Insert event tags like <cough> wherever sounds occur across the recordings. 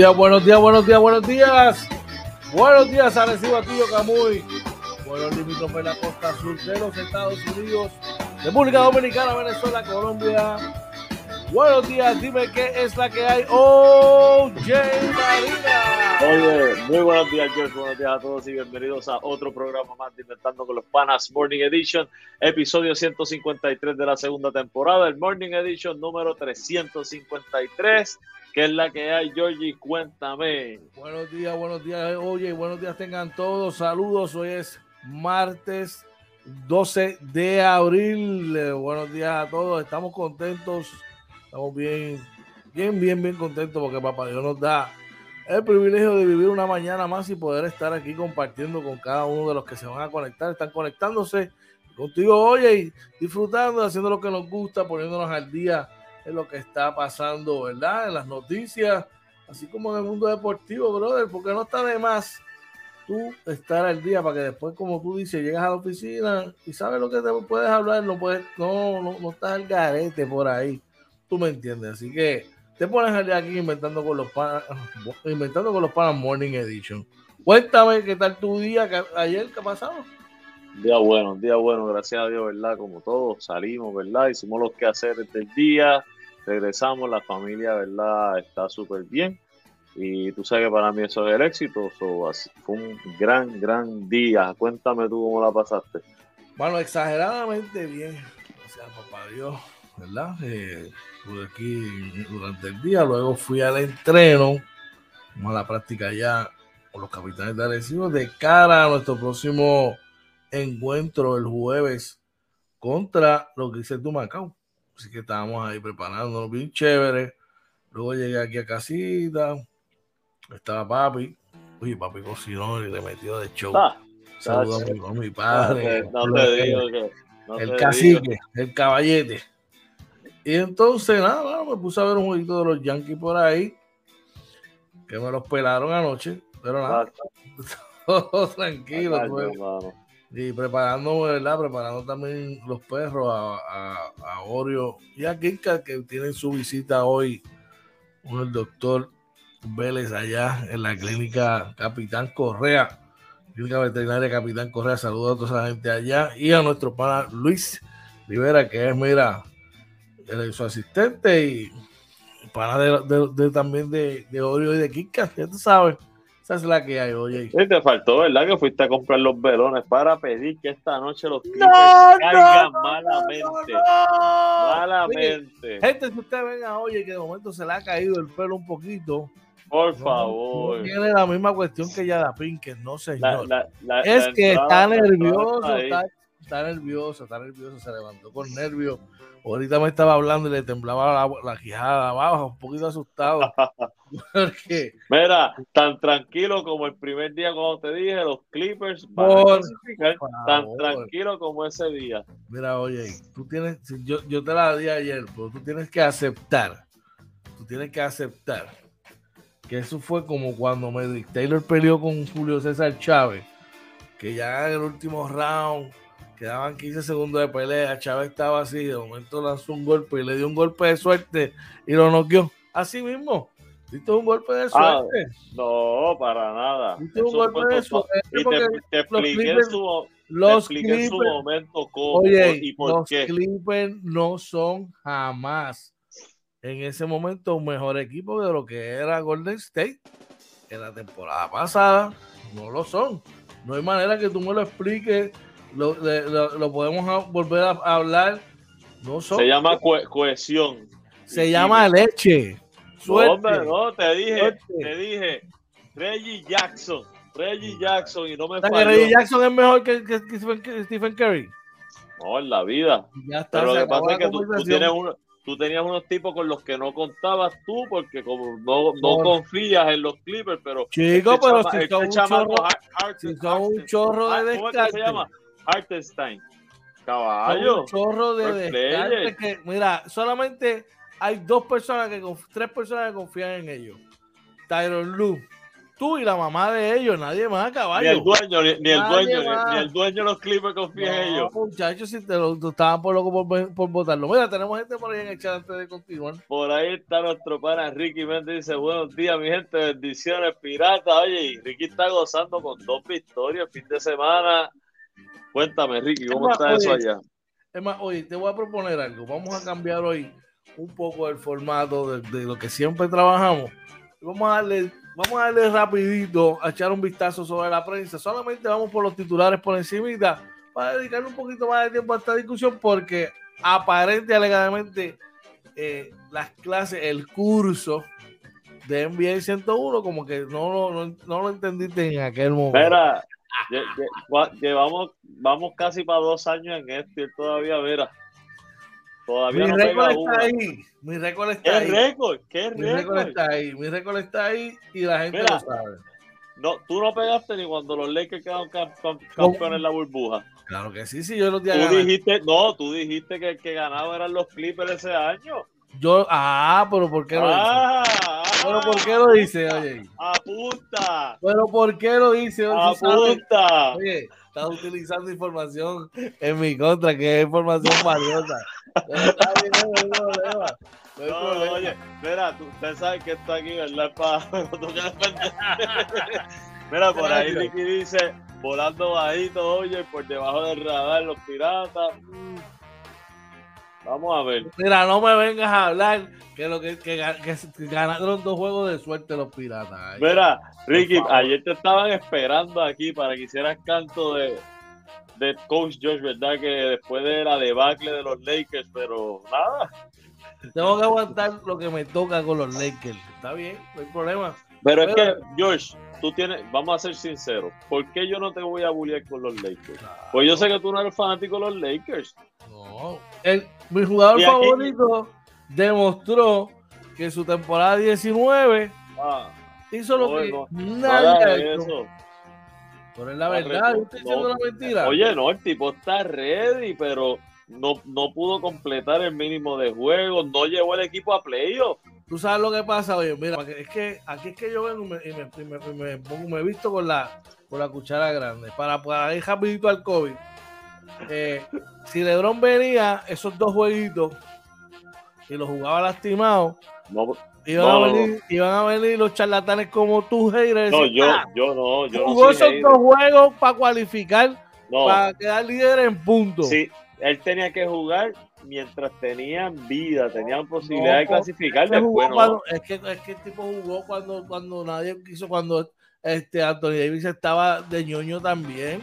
Días, buenos días, buenos días, buenos días. Buenos días, Arecibo Atillo Camuy. Buenos limítrofes de la costa sur de los Estados Unidos, República Dominicana, Venezuela, Colombia. Buenos días, dime qué es la que hay. Oh, Marina. Oye, muy buenos días, George. Buenos días a todos y bienvenidos a otro programa más de Inventando con los Panas Morning Edition, episodio 153 de la segunda temporada, el Morning Edition número 353. ¿Qué es la que hay, Georgie? Cuéntame. Buenos días, buenos días. Oye, buenos días tengan todos. Saludos. Hoy es martes 12 de abril. Eh, buenos días a todos. Estamos contentos. Estamos bien, bien, bien, bien contentos porque Papá Dios nos da el privilegio de vivir una mañana más y poder estar aquí compartiendo con cada uno de los que se van a conectar. Están conectándose contigo, oye, y disfrutando, haciendo lo que nos gusta, poniéndonos al día en lo que está pasando, ¿verdad? En las noticias, así como en el mundo deportivo, brother, porque no está de más tú estar al día para que después, como tú dices, llegas a la oficina y sabes lo que te puedes hablar, no puedes, no, no, no estás al garete por ahí. Tú me entiendes, así que te pones al día aquí inventando con los panas, inventando con los panas Morning Edition. Cuéntame qué tal tu día ayer, qué pasado. Día bueno, día bueno, gracias a Dios, ¿verdad? Como todos, salimos, ¿verdad? Hicimos los quehaceres del día, regresamos, la familia, ¿verdad? Está súper bien. Y tú sabes que para mí eso es el éxito. So, fue un gran, gran día. Cuéntame tú cómo la pasaste. Bueno, exageradamente bien. Gracias, papá Dios, ¿verdad? Eh, estuve aquí durante el día, luego fui al entreno, a la práctica ya con los capitanes de Arecibo de cara a nuestro próximo encuentro el jueves contra lo que dice Macao. Así que estábamos ahí preparándonos bien chévere. Luego llegué aquí a casita. Estaba papi. Uy, papi cocinó y le metió de show. Ah, Saludos a mi, padre. No te, digo que. el cacique, el caballete. Y entonces, nada, me puse a ver un jueguito de los Yankees por ahí. Que me los pelaron anoche. Pero nada. <laughs> Todo tranquilo. Y preparando, ¿verdad? Preparando también los perros a, a, a Oreo y a Kika, que tienen su visita hoy. Uno, el doctor Vélez allá en la clínica Capitán Correa, clínica veterinaria Capitán Correa. Saludos a toda esa gente allá y a nuestro pana Luis Rivera, que es, mira, su asistente y pana de, también de, de Oreo y de Kika, ya tú sabes es la que hay, oye. te faltó, ¿verdad? Que fuiste a comprar los velones para pedir que esta noche los no, caigan malamente. malamente. Gente, si usted venga, oye, que de momento se le ha caído el pelo un poquito. Por favor. tiene la misma cuestión que ya da Pinker, no señor. es que está nervioso, está, está nervioso, está nervioso, se levantó con nervios Ahorita me estaba hablando y le temblaba la, la quijada abajo, un poquito asustado. <laughs> Mira, tan tranquilo como el primer día cuando te dije, los Clippers van tan tranquilo como ese día. Mira, oye, tú tienes, yo, yo te la di ayer, pero tú tienes que aceptar, tú tienes que aceptar que eso fue como cuando Medrick Taylor peleó con Julio César Chávez, que ya en el último round Quedaban 15 segundos de pelea. Chávez estaba así. De momento lanzó un golpe y le dio un golpe de suerte y lo noqueó. Así mismo. ¿Viste un golpe de ah, suerte? no, para nada. ¿Viste un golpe de suerte? Y te, expliqué, en su, los su momento cómo Oye, y por los qué. Clippers no son jamás en ese momento un mejor equipo de lo que era Golden State en la temporada pasada. No lo son. No hay manera que tú me lo expliques. Lo, lo- lo podemos volver a, hablar. No son. Se llama cohe- cohesión. Se llama leche. No, Suerte. hombre, no, te dije, Suerte. te dije, Reggie Jackson, Reggie Jackson y no me que falló. Reggie Jackson es mejor que, que Stephen, que Stephen Curry. No, en la vida. Ya está. Pero lo que pasa es que tú, tienes uno, tú tenías unos tipos con los que no contabas tú porque como no, no confías en los Clippers, pero Chico, este pero chama- si este son chorro, si son un chorro de Ah, ¿Cómo es que se descarte. llama? Hartenstein. Son Caballo. un chorro de descarte que, mira, solamente hay dos personas que, tres personas que confían en ellos. Tyron Lu, tú y la mamá de ellos, nadie más, Ni el caballo. dueño, ni, ni el dueño, ni, ni el dueño de los Clippers confía en No, ellos. muchachos, si te lo, estaban por loco por, por votarlo. Mira, tenemos gente por ahí en el chat antes de continuar. Por ahí está nuestro pana Ricky Méndez. Dice: Buenos días, mi gente. Bendiciones, pirata. Oye, Ricky está gozando con dos victorias fin de semana. Cuéntame, Ricky, ¿cómo Es está eso allá? Es más, oye, te voy a proponer algo. Vamos a cambiar hoy un poco el formato de, de lo que siempre trabajamos. Vamos a darle, vamos a darle rapidito a echar un vistazo sobre la prensa. Solamente vamos por los titulares por encimita para dedicarle un poquito más de tiempo a esta discusión porque aparente alegadamente eh, las clases, el curso de NBA 101 como que no, lo- no, no lo entendiste en aquel momento. Mira, llevamos vamos casi para dos años en esto y todavía, mira, todavía mi no récord está ahí. Mi récord está ¿Qué ahí. récord? ¿Qué Mi récord está ahí, mi récord está ahí y la gente Mira, lo sabe. No, tú no pegaste ni cuando los Lakers quedaron cam- cam- campeones en la burbuja. Claro que sí, sí, yo los días Tú dijiste, no, tú dijiste que el que ganaba eran los Clippers ese año. Yo, ah, pero ¿por qué lo dice? Ah, Pero ¿por qué lo dice, oye? Apunta, Pero ¿por qué lo dice? Oye, apunta. Oye, estás utilizando información en mi contra, que es información valiosa. <laughs> Pero está bien, no hay problema. No No, problema. oye, mira, tú, usted sabe que está aquí, ¿verdad? Pa- pero tú que defender. Mira, por ahí. Ricky dice, volando bajito, oye, por debajo del radar, los piratas. Vamos a ver. Mira, no me vengas a hablar que lo que, que, ga- que ganaron dos juegos de suerte los piratas. Ay, Mira, Ricky, ayer te estaban esperando aquí para que hicieras canto de, de Coach Josh, ¿verdad? Que después de la debacle de los Lakers, pero nada. Tengo que aguantar lo que me toca con los Lakers. Está bien, no hay problema. Pero es que, Pero- Josh, tú tienes, vamos a ser sinceros, ¿por qué yo no te voy a bullear con los Lakers? Pues yo sé que tú no eres fanático de los Lakers. No. El, mi jugador favorito demostró que en su temporada 19 Ah, hizo lo no, que no, no nadie hagas ha hecho. eso. Pero es la No, verdad, yo estoy no. diciendo una mentira. Oye, no, el tipo está ready, pero no, no pudo completar el mínimo de juegos, no llevó el equipo a playoff. Tú sabes lo que pasa, oye, mira, es que aquí es que yo vengo y me, y me, y me- y me pongo- me visto con la, con la cuchara grande. Para, para ir rapidito al COVID. Eh, si Lebron venía esos dos jueguitos y los jugaba lastimado, No, iban, No, a no, venir, iban a venir los charlatanes como tú, Heire. no, yo, yo no, yo no jugó esos hater. dos juegos para cualificar, No, para quedar líder en puntos. sí, él tenía que jugar mientras tenían vida, tenían posibilidad de clasificar. que Después no. cuando- es, que, es que el tipo jugó cuando, cuando nadie quiso, cuando este Anthony Davis estaba de ñoño también.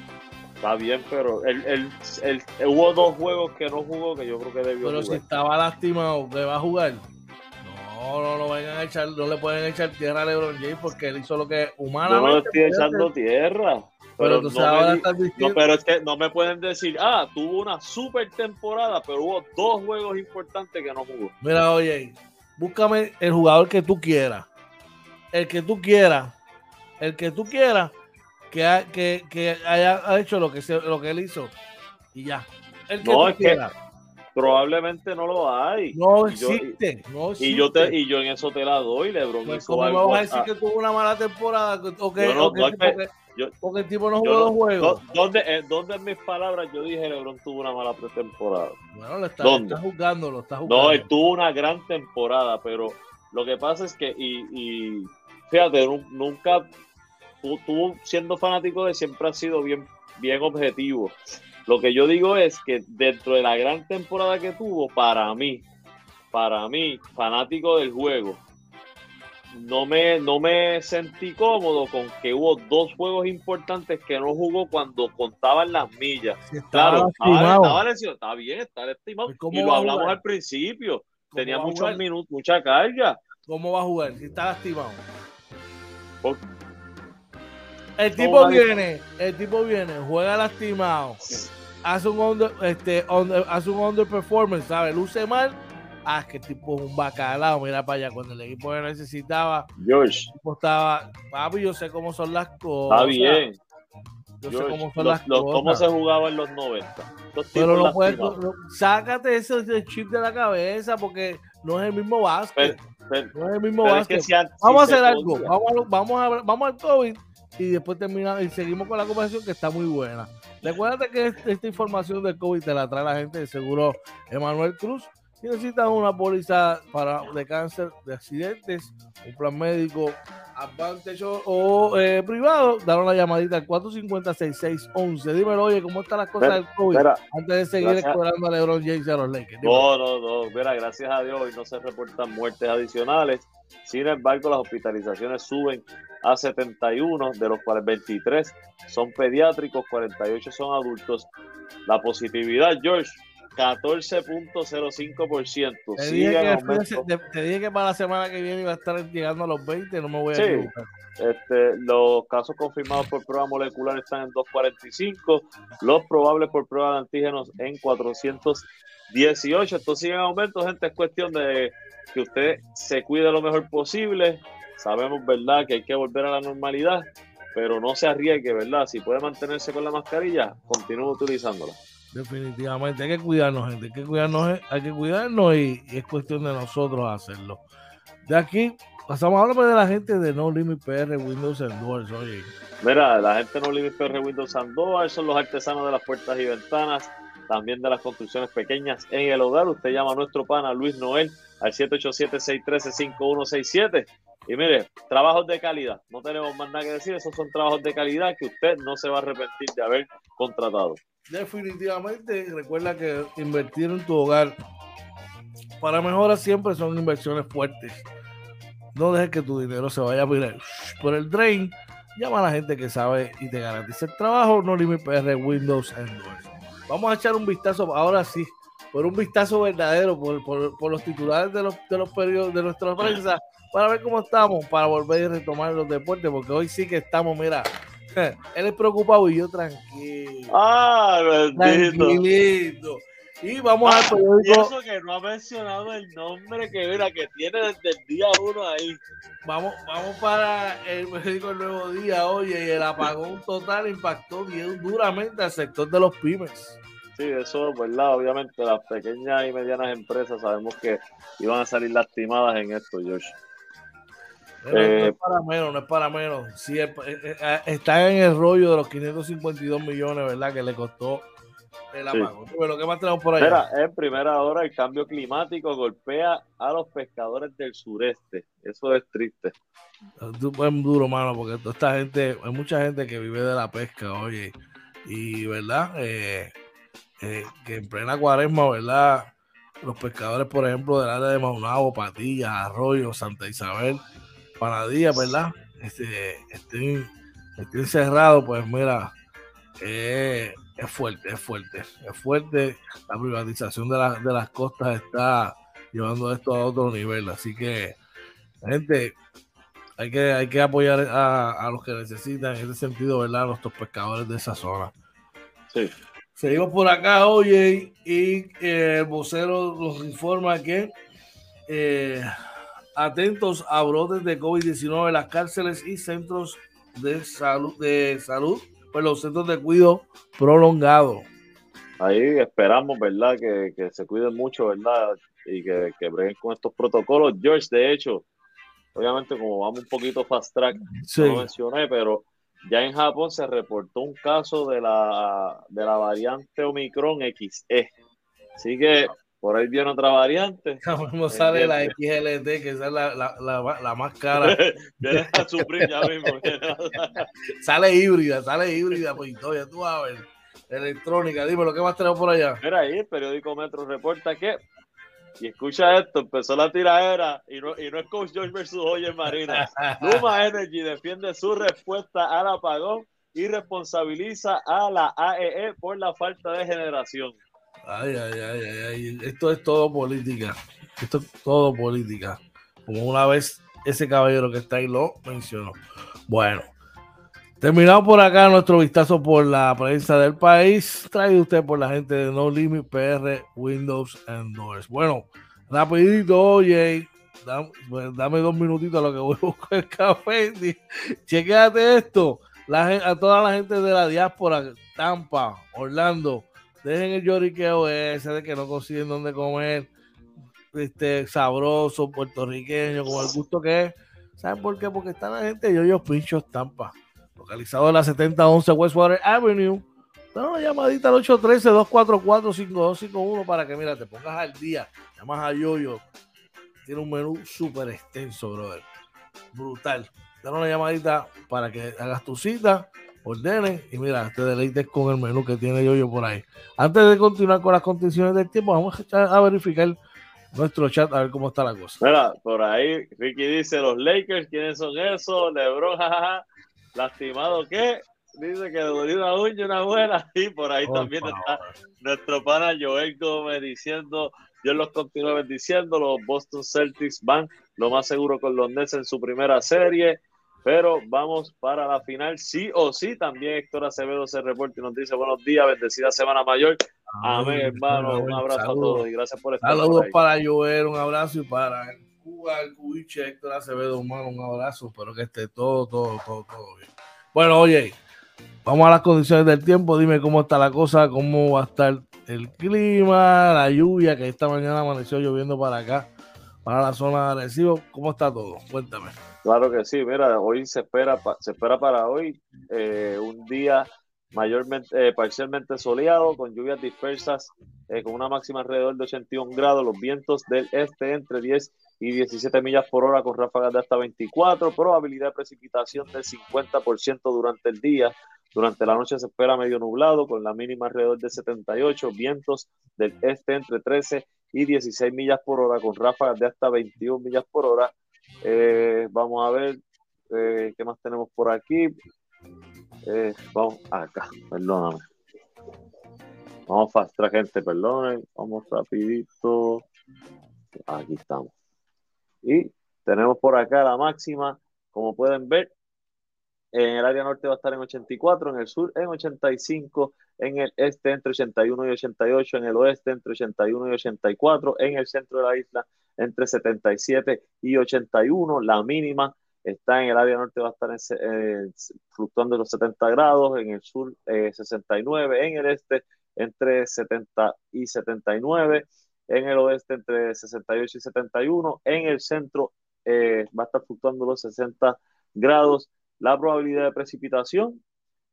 Está bien, pero él, él, él- hubo dos juegos que no jugó que yo creo que debió Pero si estaba lastimado, ¿qué va a jugar? No, no, no vengan a echar, no le pueden echar tierra a LeBron James porque él hizo lo que Yo no humanamente. le estoy echando tierra. Pero Pero, entonces no, ahora estás no, diciendo. pero es que no me pueden decir, ah, tuvo una super temporada, pero hubo dos juegos importantes que no jugó. Mira, oye, búscame el jugador que tú quieras. El que tú quieras. El que tú quieras que, ha- que, que haya hecho lo que, se- lo que él hizo. Y ya. El que No, tú es que quieras. Probablemente no lo hay. No Y yo- existe. no Y yo, te, y yo en eso te la doy, LeBron. Pues, ¿Cómo me vas a decir que tuvo una mala temporada? que- O que, Yo no- o que- no es que- porque, yo- porque el tipo no jugó no- dos juegos. ¿dó- ¿Dónde, eh, ¿Dónde en mis palabras yo dije LeBron tuvo una mala pretemporada? Bueno, lo está, ¿Dónde? está jugando, lo está jugando. No, él tuvo una gran temporada, pero lo que pasa es que, y, y fíjate, nu- nunca, tú, tú siendo fanático de siempre has sido bien bien objetivo. Lo que yo digo es que dentro de la gran temporada que tuvo, para mí, para mí, fanático del juego, no me, no me sentí cómodo con que hubo dos juegos importantes que no jugó cuando contaban las millas. claro, estaba, está bien, está estimado. Y lo hablamos al principio. Tenía muchos minutos, mucha carga. ¿Cómo va a jugar si está lastimado? El tipo viene, el tipo viene, juega lastimado, hace un under, este, hace un underperformance, ¿sabes? Luce mal ah, que tipo es un bacalao, mira para allá, cuando el equipo necesitaba, George. el equipo estaba, papi, yo sé cómo son las cosas. Está bien. Yo sé cómo son las cosas. ¿Cómo se jugaba en los 90? Pero no puedes, sácate ese, chip de la cabeza porque no es el mismo básquet. no es el mismo básquet. vamos a hacer algo, vamos, vamos, a, vamos al COVID y después terminamos y seguimos con la conversación que está muy buena. Recuerda que esta información del COVID te la trae la gente de seguro Emanuel Cruz si necesitas una póliza para, de cáncer, de accidentes, un plan médico, Advantage o, eh, privado, dar una llamadita al 450-6611. Dímelo, oye, ¿cómo están las cosas del COVID? antes de seguir explorando a LeBron James y a los Lakers. No, no, no. Mira, gracias a Dios hoy no se reportan muertes adicionales. Sin embargo, las hospitalizaciones suben a 71, de los cuales 23 son pediátricos, 48 son adultos. La positividad, George, 14.05%. Te, dije que, te dije que para la semana que viene iba a estar llegando a los 20, no me voy a equivocar. Este, los casos confirmados por prueba molecular están en 245, los probables por prueba de antígenos en 418. Esto sigue en aumento, gente. Es cuestión de que usted se cuide lo mejor posible. Sabemos, ¿verdad?, que hay que volver a la normalidad, pero no se arriesgue, ¿verdad? Si puede mantenerse con la mascarilla, continúe utilizándola. Definitivamente, hay que cuidarnos, gente, hay que cuidarnos, hay que cuidarnos y, es cuestión de nosotros hacerlo. De aquí, pasamos a hablar de la gente de No Limit PR Windows and Doors, oye. Mira, la gente de No Limit PR Windows and Doors son los artesanos de las puertas y ventanas, también de las construcciones pequeñas en el hogar. Usted llama a nuestro pana Luis Noel al 787-613-5167. Y mire, trabajos de calidad, no tenemos más nada que decir, esos son trabajos de calidad que usted no se va a arrepentir de haber contratado. Definitivamente, recuerda que invertir en tu hogar para mejorar siempre son inversiones fuertes. No dejes que tu dinero se vaya a mirar por el drain. Llama a la gente que sabe y te garantiza el trabajo. No Limit PR, Windows, Android. Vamos a echar un vistazo, ahora sí, por un vistazo verdadero, por, por, los titulares de los, de los periodos de nuestra prensa, para ver cómo estamos, para volver a retomar los deportes, porque hoy sí que estamos, mira, él es preocupado y yo tranquilo. Ah, Tranquilito. Y vamos a al ah, eso que no ha mencionado el nombre que mira que tiene desde el día uno ahí. Vamos, vamos para el médico el nuevo día, oye, y el apagón total impactó bien duramente al sector de los pymes. Sí, eso es verdad. Obviamente las pequeñas y medianas empresas sabemos que iban a salir lastimadas en esto, Josh no es eh, para menos, no es para menos. Sí, eh, eh, está en el rollo de los 552 millones, ¿verdad? Que le costó el apagón. ¿qué más tenemos por allá? en primera hora el cambio climático golpea a los pescadores del sureste. Eso es triste. Es duro, mano, porque toda esta gente, hay mucha gente que vive de la pesca, oye. Y, ¿verdad? que en plena cuaresma, ¿verdad? Los pescadores, por ejemplo, del área de Maunabo, Patillas, Arroyo, Santa Isabel, Panadilla, ¿verdad? Este, estén, encerrados, pues mira, eh, es fuerte, es fuerte, es fuerte. La privatización de, de las costas está llevando esto a otro nivel. Así que, gente, hay que, hay que apoyar a, los que necesitan en ese sentido, ¿verdad? A nuestros pescadores de esa zona. Sí. Seguimos por acá, oye, y eh, el vocero nos informa que eh, atentos a brotes de COVID-19 en las cárceles y centros de salud, de salud, pues los centros de cuidado prolongado. Ahí esperamos, ¿verdad? Que, se cuiden mucho, ¿verdad? Y que, que breguen con estos protocolos. George, de hecho, obviamente como vamos un poquito fast track, no lo mencioné, pero ya en Japón se reportó un caso de la, de la variante Omicron XE. Así que por ahí viene otra variante. No sale la XLT, que es la, la, la, más cara. <laughs> viene a sufrir ya mismo. <laughs> sale híbrida, sale híbrida, pues ya tú vas a ver. Electrónica, dime lo que más tenemos por allá. Mira ahí, el periódico Metro reporta que y escucha esto, empezó la tiradera y no, y no es Coach George versus Oye Marina. <laughs> Luma Energy defiende su respuesta al apagón y responsabiliza a la AEE e por la falta de generación. Ay, ay, ay, ay, Esto es todo política. Esto es todo política. Como una vez ese caballero que está ahí lo mencionó. Bueno, terminado por acá nuestro vistazo por la prensa del país, traído usted por la gente de No Limit PR, Windows and Doors. Bueno, rapidito, oye, dame, dame dos minutitos a lo que voy a buscar el café. <laughs> Chequéate esto a toda la gente de la diáspora, Tampa, Orlando, dejen el lloriqueo ese de que no consiguen dónde comer, este sabroso, puertorriqueño, como el gusto que es. ¿Saben por qué? Porque está la gente de Yoyos Pinchos Tampa, localizado en la 7011 Westwater Avenue. Da una llamadita al 813-244-5251 para que, mira, te pongas al día. Llamas a Yoyo. Tiene un menú súper extenso, brother. Brutal dar una llamadita para que hagas tu cita, ordenes y mira, te deleites con el menú que tiene yo por ahí. Antes de continuar con las condiciones del tiempo, vamos a, verificar nuestro chat a ver cómo está la cosa. Mira, por ahí Ricky dice, los Lakers, ¿quiénes son esos? Lebron, jajaja, lastimado qué? Dice que dolió una uña, una buena. <laughs> Y por ahí también está nuestro pana Joel Gómez diciendo, Dios los continúa bendiciendo, los Boston Celtics van lo más seguro con los Nets en su primera serie. Pero vamos para la final, sí o sí. También Héctor Acevedo se reporta y nos dice buenos días, bendecida Semana Mayor. Amén, hermano. Un abrazo a todos y gracias por estar. Saludos para Joel, un abrazo y para Cuba, el Cubiche, Héctor Acevedo, hermano, un abrazo. Espero que esté todo, todo, todo, todo bien. Bueno, oye, vamos a las condiciones del tiempo. Dime cómo está la cosa, cómo va a estar el clima, la lluvia, que esta mañana amaneció lloviendo para acá, para la zona de Arecibo. ¿Cómo está todo? Cuéntame. Claro que sí, mira, hoy se espera, se espera para hoy eh, un día mayormente, eh, parcialmente soleado, con lluvias dispersas, eh, con una máxima alrededor de 81 grados, los vientos del este entre 10 y 17 millas por hora, con ráfagas de hasta 24, probabilidad de precipitación del 50% durante el día. Durante la noche se espera medio nublado, con la mínima alrededor de 78, vientos del este entre 13 y 16 millas por hora, con ráfagas de hasta 21 millas por hora eh, vamos a ver eh, qué más tenemos por aquí. Eh, vamos acá, perdóname. Vamos fast gente, perdónenme. Vamos rapidito. Aquí estamos. Y tenemos por acá la máxima, como pueden ver. En el área norte va a estar en 84, en el sur en 85, en el este entre 81 y 88, en el oeste entre 81 y 84, en el centro de la isla entre 77 y 81. La mínima está en el área norte, va a estar en, fluctuando los 70 grados, en el sur 69, eh, en el este entre 70 y 79, en el oeste entre 68 y 71, en el centro eh, va a estar fluctuando los 60 grados. La probabilidad de precipitación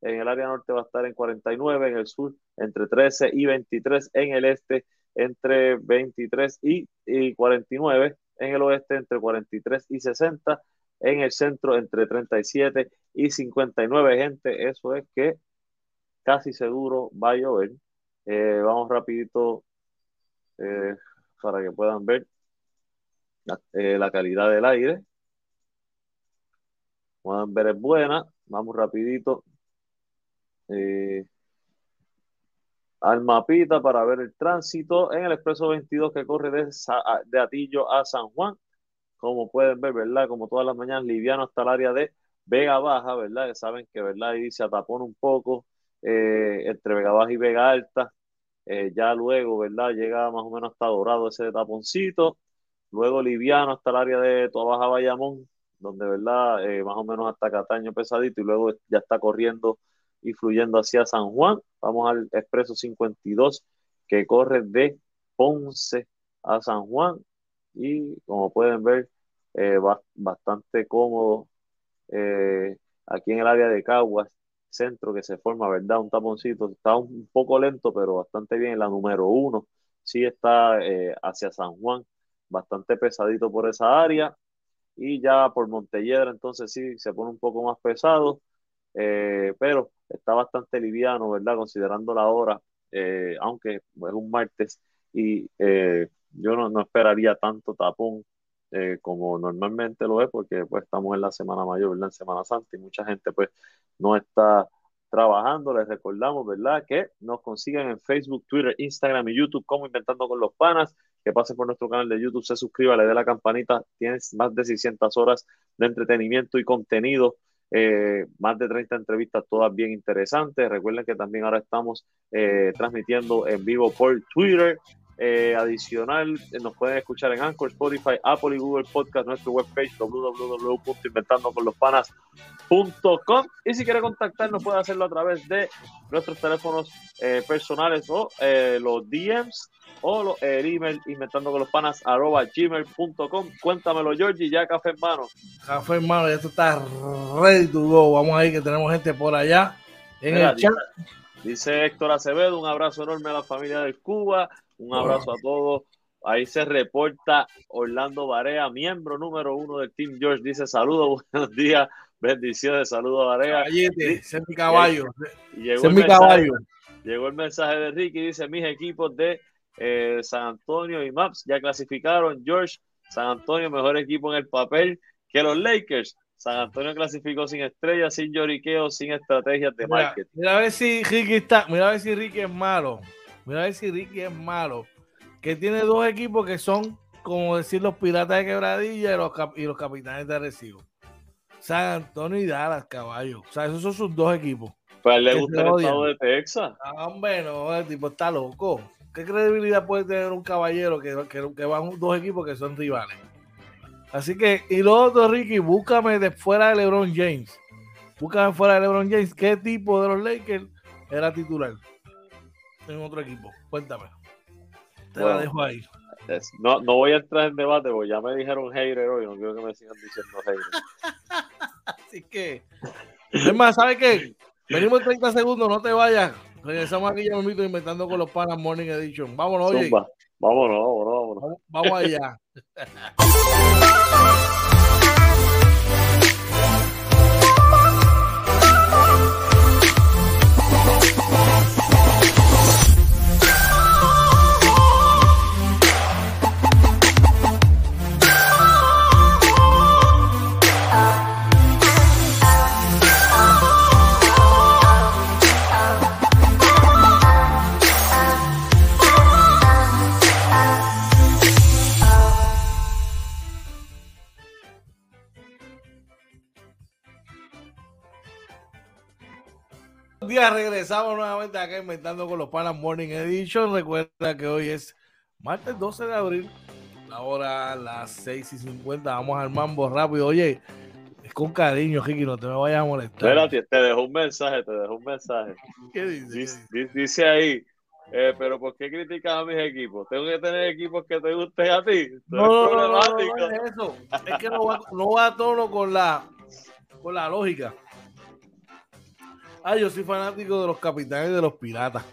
en el área norte va a estar en 49, en el sur entre 13 y 23, en el este entre 23 y, 49, en el oeste entre 43 y 60, en el centro entre 37 y 59, gente, eso es que casi seguro va a llover. Eh, vamos rapidito eh, para que puedan ver la, eh, la, calidad del aire. Puedan ver es buena. Vamos rapidito al mapita para ver el tránsito en el expreso 22 que corre de, de Atillo a San Juan. Como pueden ver, ¿verdad? Como todas las mañanas, liviano hasta el área de Vega Baja, ¿verdad? Que saben que, ¿verdad? Ahí se atapona un poco eh, entre Vega Baja y Vega Alta. Eh, ya luego, ¿verdad? Llega más o menos hasta Dorado ese taponcito. Luego liviano hasta el área de Toa Baja Bayamón, donde, ¿verdad? Eh, más o menos hasta Cataño pesadito y luego ya está corriendo y fluyendo hacia San Juan. Vamos al expreso 52 que corre de Ponce a San Juan y como pueden ver eh, bastante cómodo eh, aquí en el área de Caguas centro que se forma, ¿verdad? Un taponcito, está un poco lento, pero bastante bien, la número uno, sí está hacia San Juan, bastante pesadito por esa área. Y ya por Montelledra, entonces sí, se pone un poco más pesado, pero está bastante liviano, ¿verdad? Considerando la hora, aunque es un martes y yo no, no esperaría tanto tapón eh, como normalmente lo es, porque pues estamos en la Semana Mayor, ¿verdad? En Semana Santa y mucha gente pues no está trabajando. Les recordamos, ¿verdad? Que nos consiguen en Facebook, Twitter, Instagram y YouTube como Inventando con los Panas. Que pasen por nuestro canal de YouTube, se suscriba, le dé la campanita. Tienes más de 600 horas de entretenimiento y contenido. Eh, más de 30 entrevistas, todas bien interesantes. Recuerden que también ahora estamos eh, transmitiendo en vivo por Twitter eh, adicional, eh, nos pueden escuchar en Anchor, Spotify, Apple y Google Podcast, nuestro webpage www.inventandoconlospanas.com y si quiere contactarnos puede hacerlo a través de nuestros teléfonos eh, personales o los DMs o el email inventando con los panas gmail.com. Cuéntamelo, Georgie, ya café en mano. Café en mano, ya esto está ready to go. Vamos a ir que tenemos gente por allá en el chat. Dice Héctor Acevedo, un abrazo enorme a la familia del Cuba, un abrazo a todos. Ahí se reporta Orlando Barea, miembro número uno del Team George. Dice saludos, <laughs> buenos días, bendiciones, saludos Barea. ese es mi caballo. <laughs> Llegó, el mi caballo. llegó el mensaje de Ricky, dice mis equipos de eh, San Antonio y Maps ya clasificaron. George, San Antonio, mejor equipo en el papel que los Lakers. San Antonio clasificó sin estrellas, sin lloriqueo, sin estrategias de marketing. Mira a ver si Ricky está, mira a ver si Ricky es malo. Mira a ver si Ricky es malo. Que tiene dos equipos que son, como decir, los piratas de quebradilla y los, y los capitanes de recibo. San Antonio y Dallas, caballo. O sea, esos son sus dos equipos. Pues le gusta el estado de Texas. Ah, hombre, no, el tipo está loco. ¿Qué credibilidad puede tener un caballero que, que, que van dos equipos que son rivales? Así que, y lo otro, Ricky, búscame de fuera de LeBron James. Búscame fuera de LeBron James. ¿Qué tipo de los Lakers era titular en otro equipo? Cuéntame. Te la dejo ahí. no, no voy a entrar en debate porque ya me dijeron hater hoy. No quiero que me sigan diciendo hater. <laughs> Así que, es más, ¿sabes qué? Venimos en 30 segundos, no te vayas. Regresamos aquí ya me invito inventando con los panas Morning Edition. Vámonos, oye. Vámonos, vámonos, vámonos. Vamos allá. <laughs> regresamos nuevamente acá inventando con los Panas Morning Edition. Recuerda que hoy es martes 12 de abril, ahora las 6 y 50. Vamos al mambo rápido. Oye, es con cariño, Ricky, no te me vayas a molestar. Espérate, te dejo un mensaje, te dejo un mensaje. ¿Qué dice? Dice, ahí. Eh, pero ¿por qué criticas a mis equipos? Tengo que tener equipos que te gusten a ti. No, no, no, es eso. Es que no va, no va a tono con la, con la lógica. Ah, yo soy fanático de los capitanes de los piratas.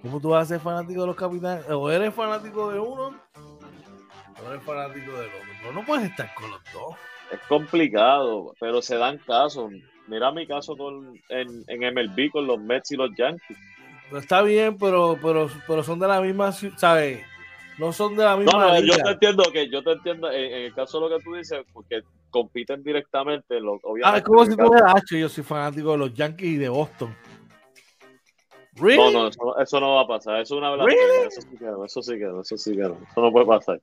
¿Cómo tú vas a ser fanático de los capitanes? O eres fanático de uno, o eres fanático del otro. Pero no puedes estar con los dos. Es complicado, pero se dan casos. Mira mi caso con, en, en MLB con los Mets y los Yankees. Pero está bien, pero, pero, pero son de la misma, ¿sabes? No son de la misma. No, yo te entiendo que yo te entiendo en, el caso de lo que tú dices, porque compiten directamente. Lo, ah, es como si tú hubieras yo soy fanático de los Yankees y de Boston. No, no, eso, no va a pasar. Eso es una blasfemia. Eso sí quedó, eso sí quedó, eso sí quedó. Eso no puede pasar.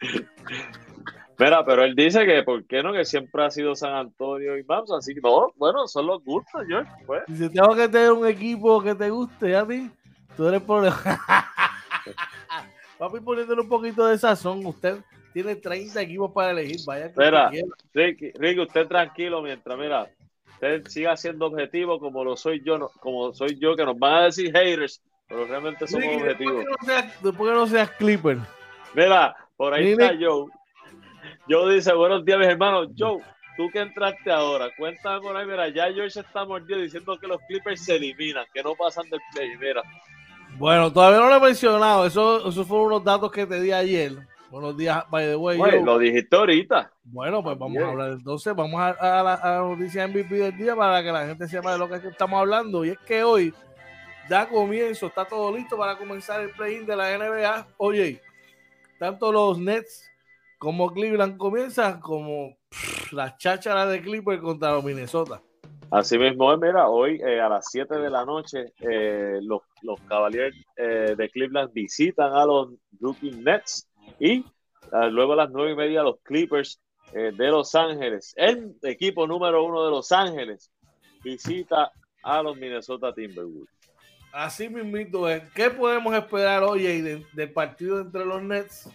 <laughs> Mira, pero él dice que, ¿por qué no? Que siempre ha sido San Antonio y Maps, así que no, bueno, son los gustos, yo. Pues. Si tengo que tener un equipo que te guste a ti, tú eres por. <laughs> Papi, poniéndole un poquito de sazón, usted tiene 30 equipos para elegir. Vaya Espera, Ricky, Ricky, usted tranquilo mientras, mira, usted siga siendo objetivo como lo soy yo, como soy yo, que nos van a decir haters, pero realmente somos objetivos. Después que no seas, Clipper. Mira, por ahí está Joe. Joe dice, buenos días, mis hermanos. Joe, tú que entraste ahora, cuéntame por ahí, mira, ya George está mordido diciendo que los Clippers se eliminan, que no pasan del play, mira. Bueno, todavía no lo he mencionado. Eso, esos fueron unos datos que te di ayer. Buenos días, by the way. Bueno, lo dijiste ahorita. Bueno, pues vamos a hablar entonces. Vamos a, a, la, a, la, noticia MVP del día para que la gente sepa de lo que estamos hablando. Y es que hoy da comienzo, está todo listo para comenzar el play-in de la NBA. Oye, tanto los Nets como Cleveland comienzan como pff, las chácharas de Clippers contra los Minnesota. Así mismo, mira, hoy eh, a las 7 de la noche eh, los, los Cavaliers eh, de Cleveland visitan a los Brooklyn Nets y luego a las 9 y media los Clippers de Los Ángeles. El equipo número uno de Los Ángeles visita a los Minnesota Timberwolves. Así mismo es. ¿Qué podemos esperar hoy del, del partido entre los Nets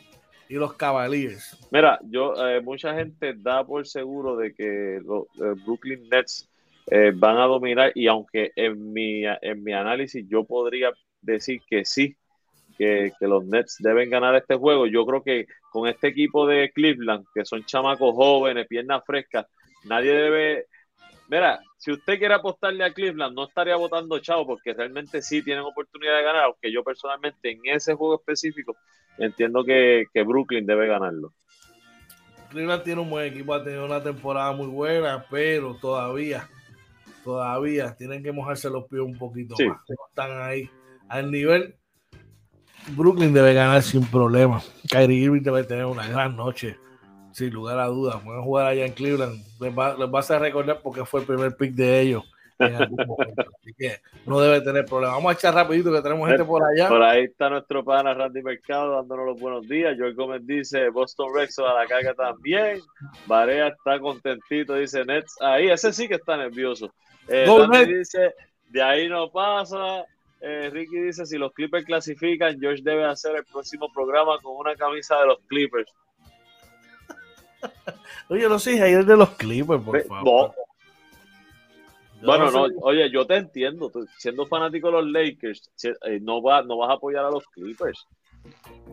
y los Cavaliers? Mira, yo mucha gente da por seguro de que los Brooklyn Nets eh, van a dominar y aunque en mi, en mi análisis yo podría decir que sí, que, que, los Nets deben ganar este juego, yo creo que con este equipo de Cleveland, que son chamacos jóvenes, piernas frescas, nadie debe... Mira, si usted quiere apostarle a Cleveland, no estaría votando chavo, porque realmente sí tienen oportunidad de ganar, aunque yo personalmente en ese juego específico entiendo que, que Brooklyn debe ganarlo. Cleveland tiene un buen equipo, ha tenido una temporada muy buena, pero todavía todavía tienen que mojarse los pies un poquito Sí. más. No están ahí al nivel. Brooklyn debe ganar sin problema. Kyrie Irving debe tener una gran noche, sin lugar a dudas. Van a jugar allá en Cleveland. Les va, les va a recordar porque fue el primer pick de ellos. en algún momento. Así que no debe tener problema. Vamos a echar rapidito que tenemos gente por allá. Por ahí está nuestro pana Randy Mercado dándonos los buenos días. George Gómez dice Boston Red Sox a la carga también. Barea está contentito, dice Nets. Ahí, ese sí que está nervioso. Eh, dice, de ahí no pasa. Eh, Ricky dice, si los Clippers clasifican, George debe hacer el próximo programa con una camisa de los Clippers. <laughs> Oye, no sé, ahí es de los Clippers, por favor. no. Bueno, no, oye, yo te entiendo, tú, siendo fanático de los Lakers, eh, no, va, no vas a apoyar a los Clippers,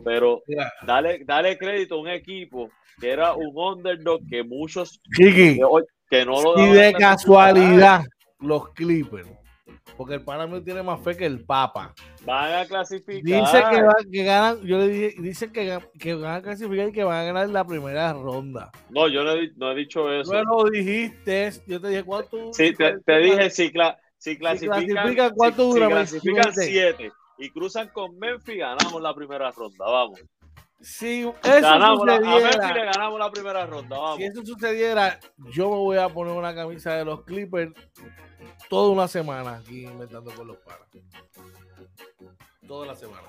pero dale, dale crédito a un equipo que era un underdog que muchos Kiki, que, hoy- que no lo y de casualidad, los Clippers. Porque el pana mío tiene más fe que el Papa. Van a clasificar. Dice que, va- que ganan, yo le dije, dice que, que van a clasificar y que van a ganar la primera ronda. No, yo no he, di- no he dicho eso. No lo dijiste, yo te dije cuánto. sí, te, te dije, si, cla- si clasifican, clasifican, ¿cuánto si- dura? si clasifican 27. siete y cruzan con Memphis, ganamos la primera ronda, vamos. Si eso Ganamos la, a le ganamos la primera ronda, vamos. si eso sucediera, yo me voy a poner una camisa de los Clippers toda una semana aquí inventando con los panas. Toda la semana.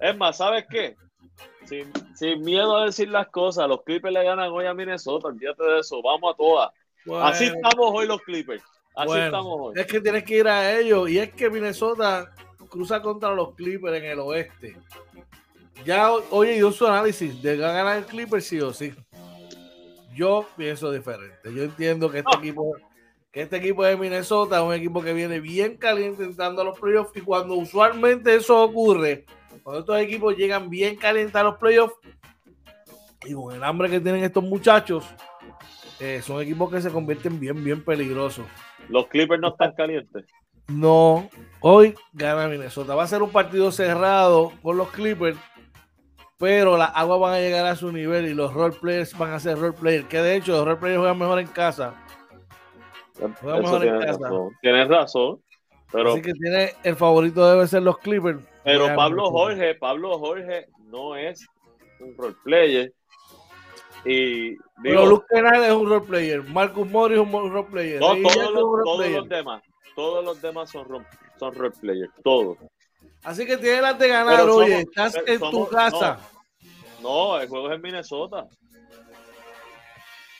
Es más, ¿sabes qué? Sin, sin miedo a decir las cosas, los Clippers le ganan hoy a Minnesota, olvídate de eso, vamos a todas. Así estamos hoy los Clippers, así Bueno, estamos hoy. Es que tienes que ir a ellos. Y es que Minnesota cruza contra los Clippers en el oeste. Ya oye dio su análisis de ganar el Clippers sí o sí. Yo pienso diferente. Yo entiendo que este No. equipo, este equipo de Minnesota es un equipo que viene bien caliente entrando a los playoffs. Y cuando usualmente eso ocurre, cuando estos equipos llegan bien calientes a los playoffs, y con el hambre que tienen estos muchachos, eh, son equipos que se convierten bien, bien peligrosos. Los Clippers no están calientes. No, hoy gana Minnesota. Va a ser un partido cerrado con los Clippers, pero las aguas van a llegar a su nivel y los role players van a ser role players. Que de hecho, los role players juegan mejor en casa. Eso tienes razón. Tienes razón. Pero, Así que tiene el favorito debe ser los Clippers. pero Pablo. Jorge, Pablo Jorge no es un role player. Y Pero digo, Luke Kennard es un role player. Marcus Morris es un role player. no, todos, los, un role todos los demás, todos los demás son, son role players, todos. Así que tienes las de ganar. Pero Oye, somos- estás pero en tu casa. No, el juego es en Minnesota.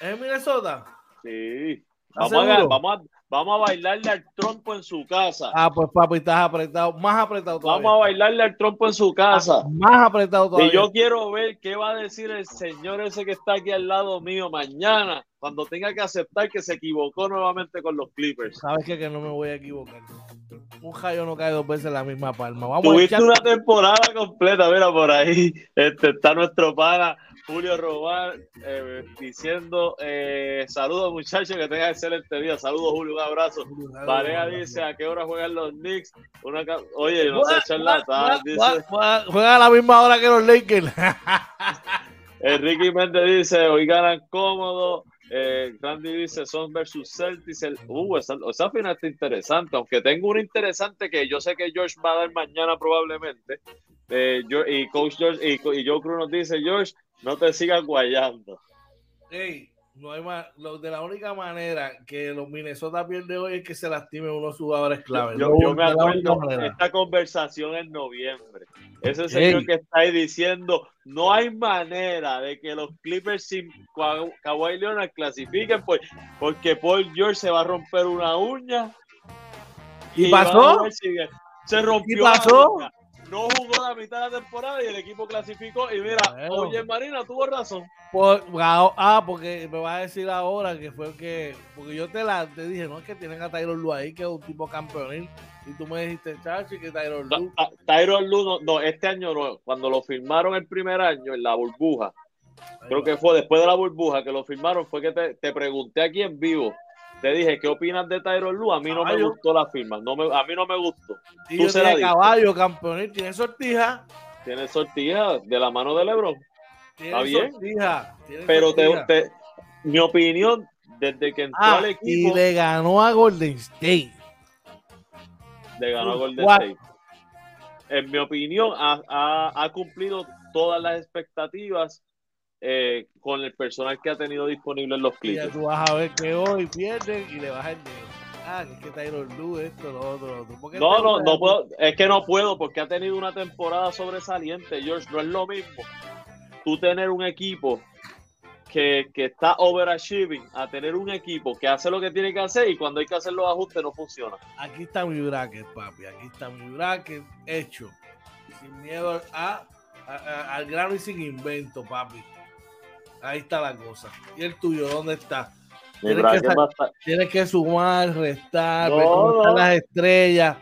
¿Es en Minnesota? Sí. ¿Estás Vamos a, vamos, a, vamos a bailarle al trompo en su casa. Ah, pues papi, estás apretado. Más apretado todavía. Vamos a bailarle al trompo en su casa. Más apretado todavía. Y yo quiero ver qué va a decir el señor ese que está aquí al lado mío mañana, cuando tenga que aceptar que se equivocó nuevamente con los Clippers. Sabes que, que no me voy a equivocar. Un rayo no cae dos veces en la misma palma. Vamos a Tuviste echar- una temporada completa, mira por ahí. Este está nuestro pana Julio Román eh, diciendo eh, saludos muchachos, que tengan excelente día. Saludos Julio, un abrazo. Varea dice a qué hora juegan los Knicks. Una, oye, no sé charlatán. Juega a la misma hora que los Lakers. <laughs> Enrique Méndez dice, hoy ganan cómodo. Eh, Randy dice Son versus Celtics. El, uh, esa, esa, final está interesante. Aunque tengo una interesante que yo sé que George va a dar mañana probablemente. Eh, yo, y Coach George y, y Joe Cruz nos dice: George, no te sigas guayando. Hey, no hay más. Lo, de la única manera que los Minnesota pierde hoy es que se lastime uno de sus jugadores clave. Yo, yo me acuerdo de esta conversación en noviembre. Ese señor que está ahí diciendo: no hay manera de que los Clippers sin Kawhi Leonard clasifiquen pues, porque Paul George se va a romper una uña. ¿Y, pasó? Se rompió. ¿Y pasó? No jugó la mitad de la temporada y el equipo clasificó. Y mira, oye, Marina tuvo razón. ah, porque me vas a decir ahora que fue que. Porque yo te la te dije, no es que tienen a Tyron Lu ahí, que es un tipo campeonil. Y tú me dijiste, chachi, que Tyron Lu. Tyron Lu, no, este año no. Cuando lo firmaron el primer año en la burbuja, creo que fue después de la burbuja que lo firmaron, fue que te, te pregunté aquí en vivo te dije, ¿qué opinas de Tyron Lu? A mí no me gustó la firma, no me, a mí no me gustó. Tú yo caballo, campeón, tiene sortija. Tiene sortija de la mano de Lebron. Está bien. Pero Te, mi opinión, desde que entró ah, al equipo. Y le ganó a Golden State. Le ganó a Golden State. En mi opinión, ha, ha cumplido todas las expectativas eh, con el personal que ha tenido disponible en los clips. tú vas a ver que hoy pierden y le el dedo. Ah, es que Lue, esto, lo otro, lo otro. No, no, no puedo, es que no puedo porque ha tenido una temporada sobresaliente, George. No es lo mismo tú tener un equipo que, que, está overachieving a tener un equipo que hace lo que tiene que hacer y cuando hay que hacer los ajustes no funciona. Aquí está mi bracket, papi. Aquí está mi bracket hecho. Sin miedo a, al grano y sin invento, papi. Ahí está la cosa. ¿Y el tuyo dónde está? Tienes que, sumar, restar, ver cómo están las estrellas.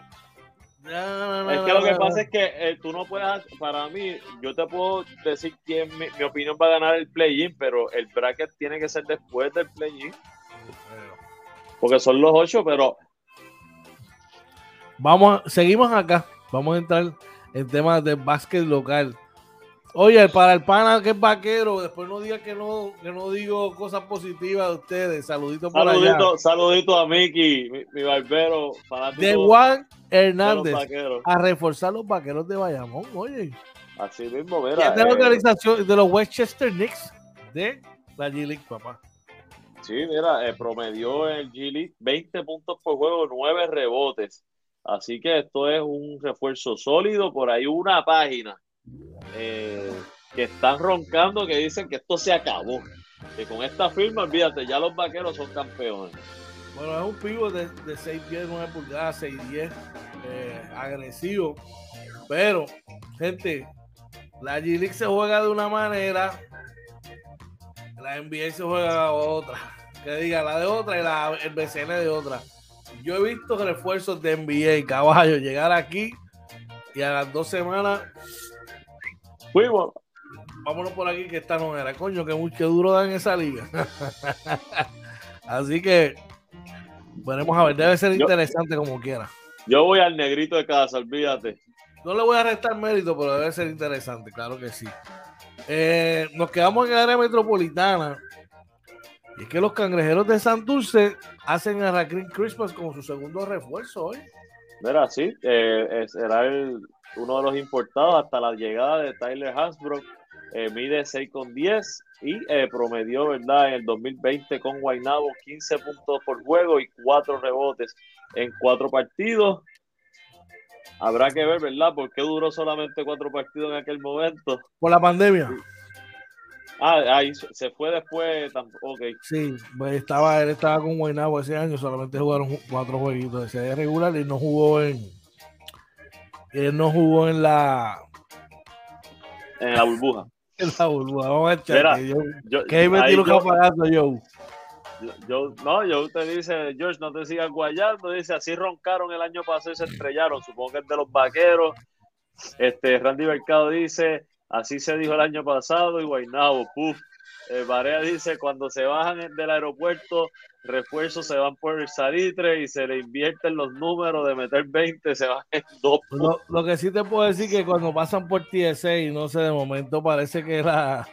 es que lo que pasa es que eh, tú no puedes, para mí, yo te puedo decir quién mi, mi opinión va a ganar el play-in, pero el bracket tiene que ser después del play-in. Porque son los ocho, pero. Vamos, seguimos acá. Vamos a entrar en temas de básquet local. Oye, para el pana que es vaquero, después no diga que no, que no digo cosas positivas de ustedes. Saluditos por saludito, allá. Saludito a Miki, mi, barbero. De Juan Hernández. A reforzar los vaqueros de Bayamón, oye. Así mismo, mira. de la eh, organización de los Westchester Knicks de la G-League, papá. Sí, mira, eh, promedió el G-League 20 puntos por juego, 9 rebotes. Así que esto es un refuerzo sólido. Por ahí una página eh, que están roncando, que dicen que esto se acabó. Que con esta firma, olvídate, ya los vaqueros son campeones. Bueno, es un pivo de, de 6 pies, 9 pulgadas, 6 10, eh, agresivo. Pero, gente, la G-League se juega de una manera, la NBA se juega de otra. Que diga la de otra y la, el BCN de otra. Yo he visto refuerzos de NBA, caballo, llegar aquí y a las dos semanas Fuimos. Vámonos por aquí que esta no era. Coño, que mucho duro dan esa liga. <laughs> Así que veremos a ver. Debe ser interesante como quiera. Yo voy al negrito de casa, olvídate. No le voy a restar mérito, pero debe ser interesante, claro que sí. Eh, nos quedamos en el área metropolitana. Y es que los cangrejeros de Santurce hacen a Racklin Christmas como su segundo refuerzo hoy. Mira, sí, eh, será el, uno de los importados hasta la llegada de Tyler Hansbrook. Eh, mide 6 con 10 y eh, promedió, ¿verdad? En el 2020 con Guaynabo 15 puntos por juego y 4 rebotes en 4 partidos. Habrá que ver, ¿verdad? ¿Por qué duró solamente 4 partidos en aquel momento? Por la pandemia. Ah, ahí se fue después. Okay. Sí, pues estaba, él estaba con Guaynabo ese año, solamente jugaron 4 jueguitos de serie regular y no jugó en, él no jugó en la. En la burbuja. <laughs> en la burbuja. Vamos a echar. Yo, yo, que me tiro capagazo, yo. Yo, no, yo te dice, George, no te sigas guayando. Dice, así roncaron el año pasado y se estrellaron. Supongo que es de los vaqueros. Este, Randy Mercado dice, así se dijo el año pasado y Guaynabo, puf. Eh, Barea dice, cuando se bajan del aeropuerto, refuerzos se van por el salitre y se le invierten los números de meter 20, se van en dos. Lo, lo, que sí te puedo decir que cuando pasan por TSA y no sé, de momento parece que la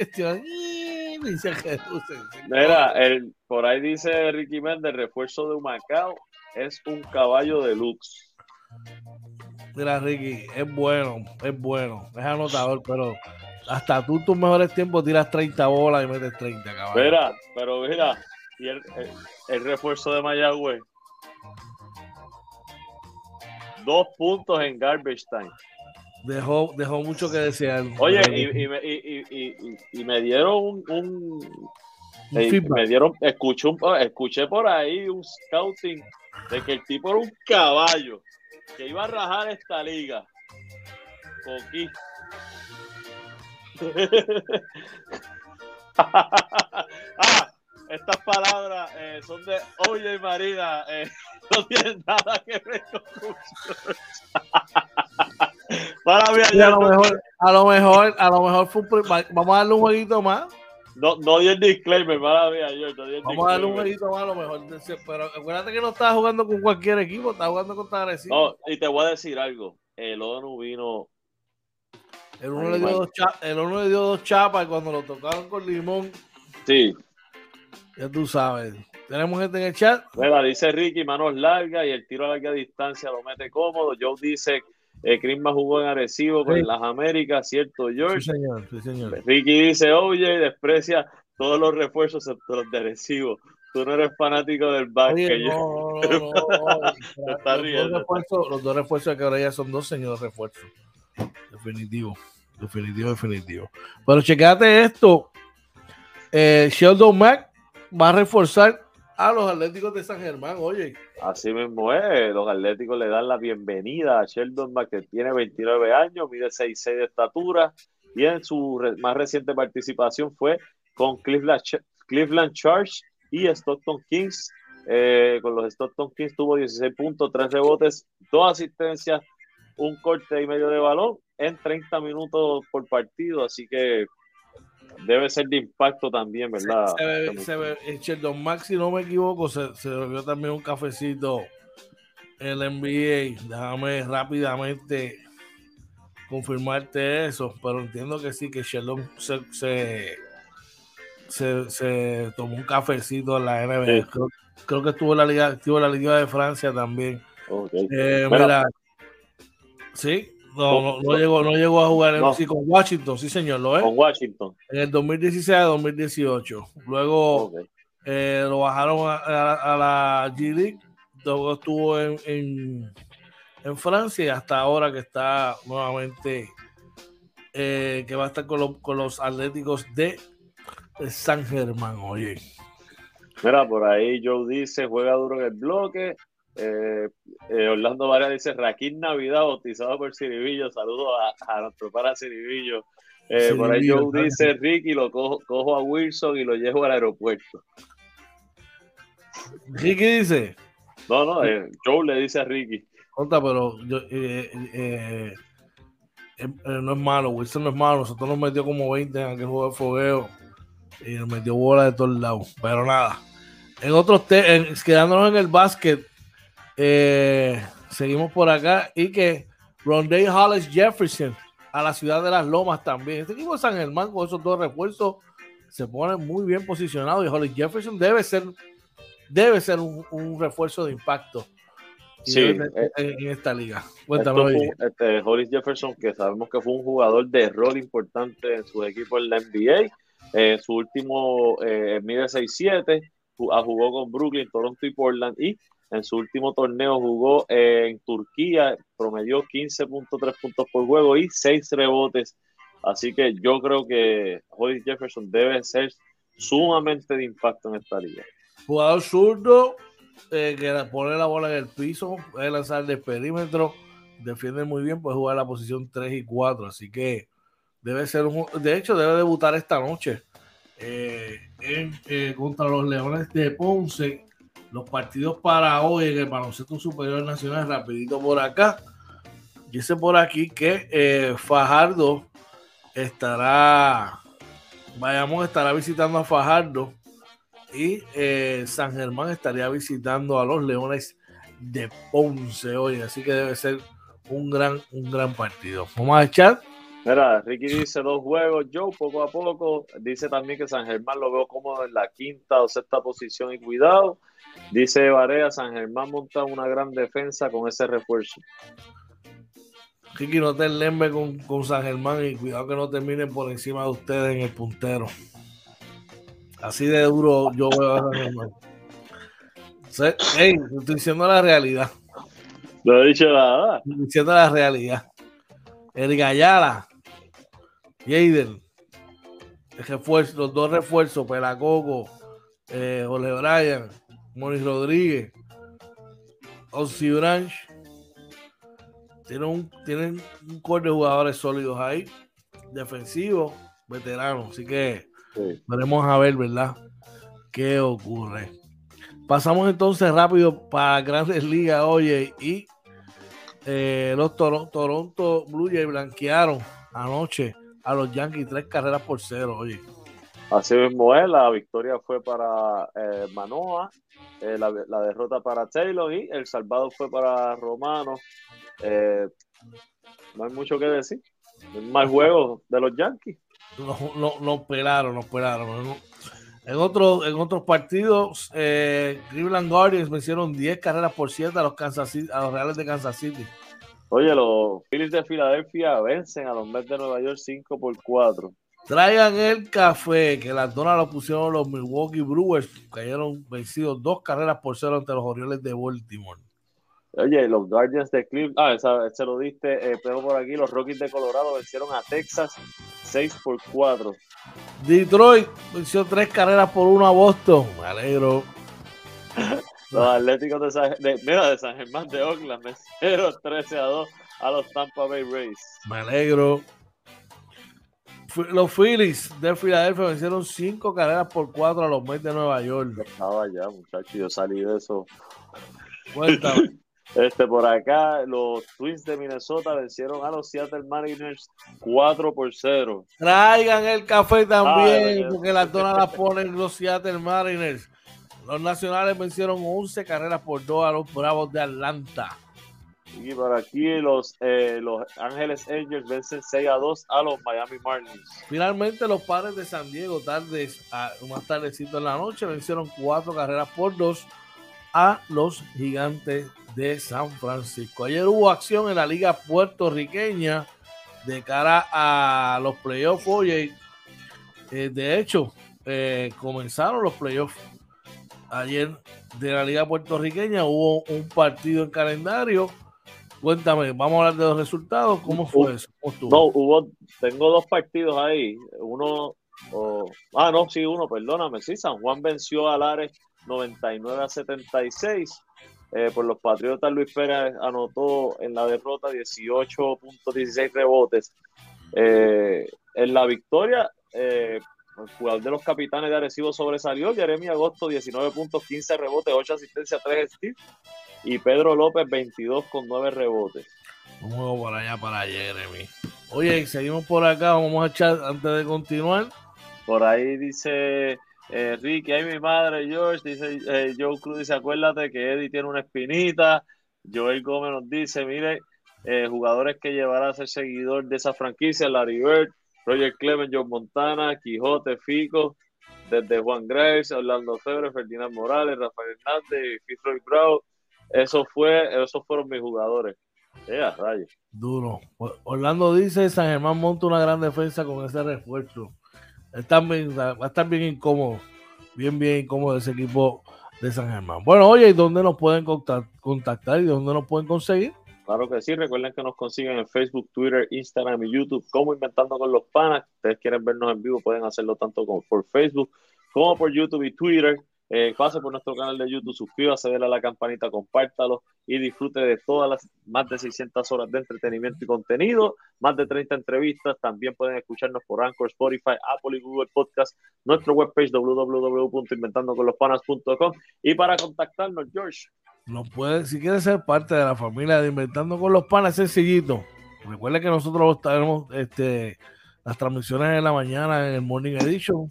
<laughs> Mira, el, por ahí dice Ricky Méndez, refuerzo de Macao es un caballo de lux. Mira, Ricky, es bueno, es bueno, es anotador, pero hasta tú tus mejores tiempos tiras 30 bolas y metes 30, caballo. Mira, pero mira, y el, el, refuerzo de Mayagüez. Dos puntos en garbage time. Dejó, dejó mucho que desear. Oye, y, y, y, y me dieron un, un me dieron, escuché, un, escuché por ahí un scouting de que el tipo era un caballo que iba a rajar esta liga. Coquí. <laughs> ah, estas palabras eh, son de Oye Marina, eh, <laughs> no tienen nada que ver con <laughs> Para mí, a, lo mejor, a lo mejor, a lo mejor fue un, vamos a darle un jueguito más. No, no di el disclaimer, para mí, ayer, no Vamos a darle un jueguito más a lo mejor. Pero acuérdate que no estaba jugando con cualquier equipo, estaba jugando con Agresivo. No, y te voy a decir algo. El ONU vino el uno, le dio dos el uno le dio dos chapas y cuando lo tocaron con limón. Sí. Ya tú sabes. Tenemos gente en el chat. Bueno, dice Ricky, manos largas y el tiro a larga distancia lo mete cómodo. Joe dice, eh, Crisma jugó en agresivo con las Américas, ¿cierto, George? Sí, señor, sí, señor. Ricky dice, oye, desprecia todos los refuerzos excepto los de agresivo. Tú no eres fanático del básquet. No, no, no, <laughs> los, dos refuerzos, que ahora ya son dos señores refuerzos. Definitivo, definitivo, definitivo. Pero checate esto. Eh, Sheldon Mack va a reforzar a los Atléticos de San Germán, oye. Así mismo es, los Atléticos le dan la bienvenida a Sheldon Mack, que tiene 29 años, mide 6'6 de estatura, y en su más reciente participación fue con Cleveland, Cleveland Charge y Stockton Kings. Eh, con los Stockton Kings tuvo 16 puntos, 3 rebotes, 2 asistencias, un corte y medio de balón en 30 minutos por partido, así que debe ser de impacto también, ¿verdad? Se, ve, Sheldon Max, si no me equivoco, se, se bebió también un cafecito en el NBA. Déjame rápidamente confirmarte eso, pero entiendo que sí, que Sheldon se, se, tomó un cafecito en la NBA. Creo, que estuvo en la Liga, estuvo en la Liga de Francia también. Eh, mira, Sí, no, no, llegó, no llegó a jugar en, sí, con Washington, sí señor, lo es. Con Washington. En el 2016 a 2018. Luego eh, lo bajaron a, la G League, luego estuvo en, en, Francia y hasta ahora que está nuevamente, eh, que va a estar con, con los Atléticos de San Germán, oye. Mira, por ahí Joe dice, juega duro en el bloque, eh, eh, Orlando Varela dice Raquín Navidad bautizado por Ciribillo. Saludos a, nuestro para Ciribillo. Eh, por ahí Joe dice Ricky, lo cojo, a Wilson y lo llevo al aeropuerto. Ricky dice. No, no, Joe le dice a Ricky. Conta, pero no es malo, Wilson no es malo. Nosotros nos metió como 20 en aquel juego de fogueo y nos metió bola de todos lados. Pero nada. En otros, quedándonos en el básquet, eh, seguimos por acá y que Rondé Hollis Jefferson a la ciudad de las Lomas también. Este equipo de San Germán con esos dos refuerzos se pone muy bien posicionado y Hollis Jefferson debe ser debe ser un, refuerzo de impacto eh, en, esta liga. Cuéntame. Este, Hollis Jefferson, que sabemos que fue un jugador de rol importante en su equipo en la NBA. Eh, su último eh, mide 6-7, jugó con Brooklyn, Toronto y Portland y en su último torneo jugó en Turquía, promedió 15.3 puntos por juego y 6 rebotes. Así que yo creo que Hollis Jefferson debe ser sumamente de impacto en esta liga. Jugador zurdo eh, que pone la bola en el piso, puede lanzar de perímetro, defiende muy bien, puede jugar en la posición 3 y 4. Así que debe ser un. De hecho, debe debutar esta noche eh, eh, contra los Leones de Ponce los partidos para hoy en el baloncesto superior nacional, rapidito por acá. Dice por aquí que eh, Fajardo estará, vayamos, estará visitando a Fajardo y eh, San Germán estaría visitando a los Leones de Ponce hoy, así que debe ser un gran, un gran partido. Vamos a echar. Mira, Ricky dice dos juegos, Joe poco a poco. Dice también que San Germán lo veo como en la quinta o sexta posición y cuidado. Dice Varea, San Germán monta una gran defensa con ese refuerzo. Ricky, no te enlembe con, con San Germán y cuidado que no terminen por encima de ustedes en el puntero. Así de duro yo veo a San Germán. Hey, estoy diciendo la realidad. No he dicho nada. Estoy diciendo la realidad. El Gayala, Jaden, los dos refuerzos, Pelacoco, eh, Jorge Bryan, Moni Rodríguez, Ozzy Branch, tienen un, tienen un core de jugadores sólidos ahí, defensivos, veteranos. Así que veremos a ver, ¿verdad? ¿Qué ocurre? Pasamos entonces rápido para Grandes Ligas, oye, y eh, los Toronto Blue Jays blanquearon anoche a los Yankees tres carreras por cero, oye. Así mismo es, la victoria fue para eh, Manoa, eh, la, la, derrota para Taylor y el salvado fue para Romano. Eh, no hay mucho que decir. Más juegos de los Yankees. Nos no, no pelaron, nos pelaron. En, otros en otros partidos, eh, Cleveland Guardians vencieron 10 carreras por 7 a los, Kansas a los Reales de Kansas City. Oye, los Phillies de Filadelfia vencen a los Mets de Nueva York 5 por 4. Traigan el café, que las donas lo pusieron los Milwaukee Brewers, cayeron vencidos dos carreras por cero ante los Orioles de Baltimore. Oye, los Guardians de Cleveland, ah, esa, se lo diste, eh, pero por aquí, los Rockies de Colorado vencieron a Texas 6 por 4. Detroit venció tres carreras por uno a Boston, me alegro. <laughs> los Atléticos de San, de, mira, de San Germán de Oakland vencieron 13 a 2 a los Tampa Bay Rays. Me alegro. Los Phillies de Filadelfia vencieron cinco carreras por cuatro a los Mets de Nueva York. estaba ya, muchachos, yo salí de eso. Cuéntame. <laughs> Este, por acá, los Twins de Minnesota vencieron a los Seattle Mariners 4 por 0. Traigan el café también, porque las donas las ponen los Seattle Mariners. Los nacionales vencieron 11 carreras por 2 a los Bravos de Atlanta. Y por aquí los, eh, los Ángeles Angels vencen 6 a 2 a los Miami Marlins. Finalmente los padres de San Diego, tardes, a, más tardecito en la noche, vencieron 4 carreras por 2 a los gigantes de San Francisco. Ayer hubo acción en la liga puertorriqueña de cara a los playoffs. Oye, eh, de hecho, eh, comenzaron los playoffs ayer de la liga puertorriqueña. Hubo un partido en calendario. Cuéntame, vamos a hablar de los resultados. ¿Cómo fue eso? no, hubo, tengo dos partidos ahí. Uno, ah, no, sí, uno, perdóname. Sí, San Juan venció a Lares 99 a 76 eh, por los Patriotas, Luis Pérez anotó en la derrota 18.16 rebotes. Eh, en la victoria, eh, el jugador de los capitanes de Arecibo sobresalió. Jeremy Agosto, 19 puntos, 15 rebotes, 8 asistencias, 3 steals. Y Pedro López, 22 con 9 rebotes. Un juego por allá para Jeremy. Oye, seguimos por acá. Vamos a echar antes de continuar. Por ahí dice eh, Ricky, ahí mi madre, George, dice eh, Joe Cruz, dice, acuérdate que Eddie tiene una espinita. Joel Gómez nos dice, mire, eh, jugadores que llevará a ser seguidor de esa franquicia, Larry Bird, Roger Clement, John Montana, Quijote, Fico, desde Juan Graves, Orlando Febre, Ferdinand Morales, Rafael Hernández, Fitzroy Brown. Eso fue, esos fueron mis jugadores. Yeah, Duro. Orlando dice, San Germán monta una gran defensa con ese refuerzo va a estar bien incómodo, bien, bien incómodo ese equipo de San Germán. Bueno, oye, ¿y dónde nos pueden contactar y dónde nos pueden conseguir? Claro que sí, recuerden que nos consiguen en Facebook, Twitter, Instagram y YouTube como Inventando con los Panas. Si ustedes quieren vernos en vivo, pueden hacerlo tanto como por Facebook como por YouTube y Twitter. Eh, pase por nuestro canal de YouTube, suscríbase, déle a la campanita, compártalo y disfrute de todas las más de 600 horas de entretenimiento y contenido, más de 30 entrevistas. También pueden escucharnos por Anchor, Spotify, Apple y Google Podcast, nuestro webpage www.inventandoconlospanas.com. Y para contactarnos, George. No puede, si quiere ser parte de la familia de Inventando con los Panas, sencillito. Recuerde que nosotros tenemos este, las transmisiones en la mañana en el Morning Edition,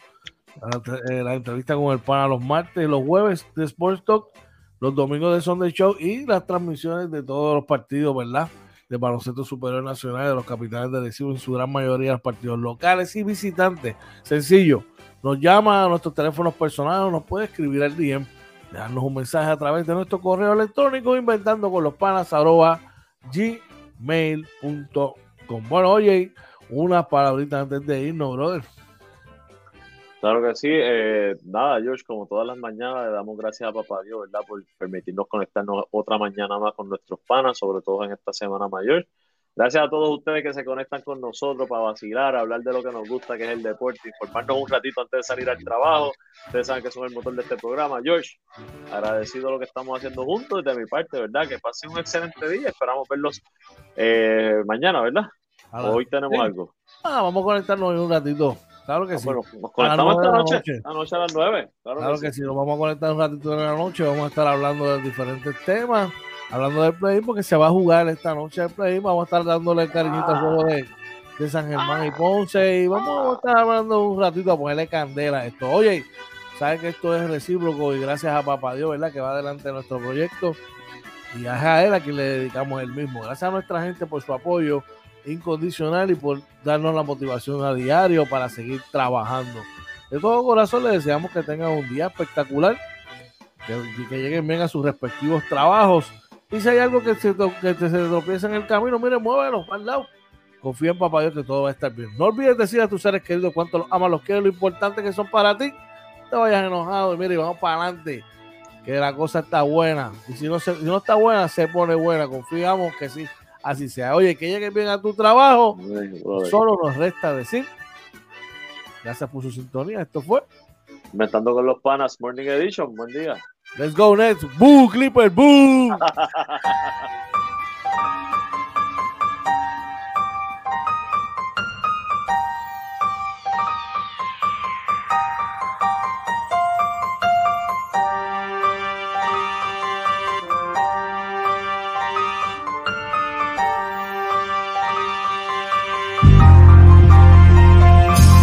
la, la entrevista con el pana los martes los jueves de Sports Talk, los domingos de Sunday Show y las transmisiones de todos los partidos, ¿verdad? De baloncesto superior nacional, de los capitanes de Recibo, en su gran mayoría los partidos locales y visitantes. Sencillo, nos llama a nuestros teléfonos personales, nos puede escribir al DM dejarnos un mensaje a través de nuestro correo electrónico inventando con los panas arroba gmail.com. Bueno, oye, unas palabritas antes de irnos, brother. Claro que sí. Eh, nada, George, como todas las mañanas, le damos gracias a Papá Dios, ¿verdad? Por permitirnos conectarnos otra mañana más con nuestros panas, sobre todo en esta semana mayor. Gracias a todos ustedes que se conectan con nosotros para vacilar, hablar de lo que nos gusta, que es el deporte, informarnos un ratito antes de salir al trabajo. Ustedes saben que son el motor de este programa. George, agradecido lo que estamos haciendo juntos de mi parte, ¿verdad? Que pasen un excelente día. Esperamos verlos eh, mañana, ¿verdad? Hoy tenemos algo. Ah, vamos a conectarnos un ratito. Claro que ah, sí. Bueno, nos conectamos esta noche, noche a las nueve. Claro, que, sí. nos vamos a conectar un ratito en la noche. Vamos a estar hablando de diferentes temas hablando del play porque se va a jugar esta noche el play vamos a estar dándole cariñito al juego de, de, San Germán y Ponce y vamos a estar hablando un ratito a ponerle candela a esto. Oye, sabes que esto es recíproco y gracias a Papá Dios, ¿verdad? Que va adelante nuestro proyecto y a él a quien le dedicamos el mismo. Gracias a nuestra gente por su apoyo incondicional y por darnos la motivación a diario para seguir trabajando. De todo corazón le deseamos que tengan un día espectacular, que, que lleguen bien a sus respectivos trabajos y si hay algo que se, que se tropieza en el camino, mire, muévelo al lado. Confía en papá Dios que todo va a estar bien. No olvides decir a tus seres queridos cuánto los amas, los quieres, lo importante que son para ti. No te vayas enojado y mire, vamos para adelante. Que la cosa está buena. Y si no, si no está buena, se pone buena. Confiamos que sí, así sea. Oye, que llegue bien a tu trabajo. Solo nos resta decir. Gracias por su sintonía. Esto fue. Inventando con los panas, Morning Edition. Buen día. Let's go, next. Boo, Clipper, boo. <laughs>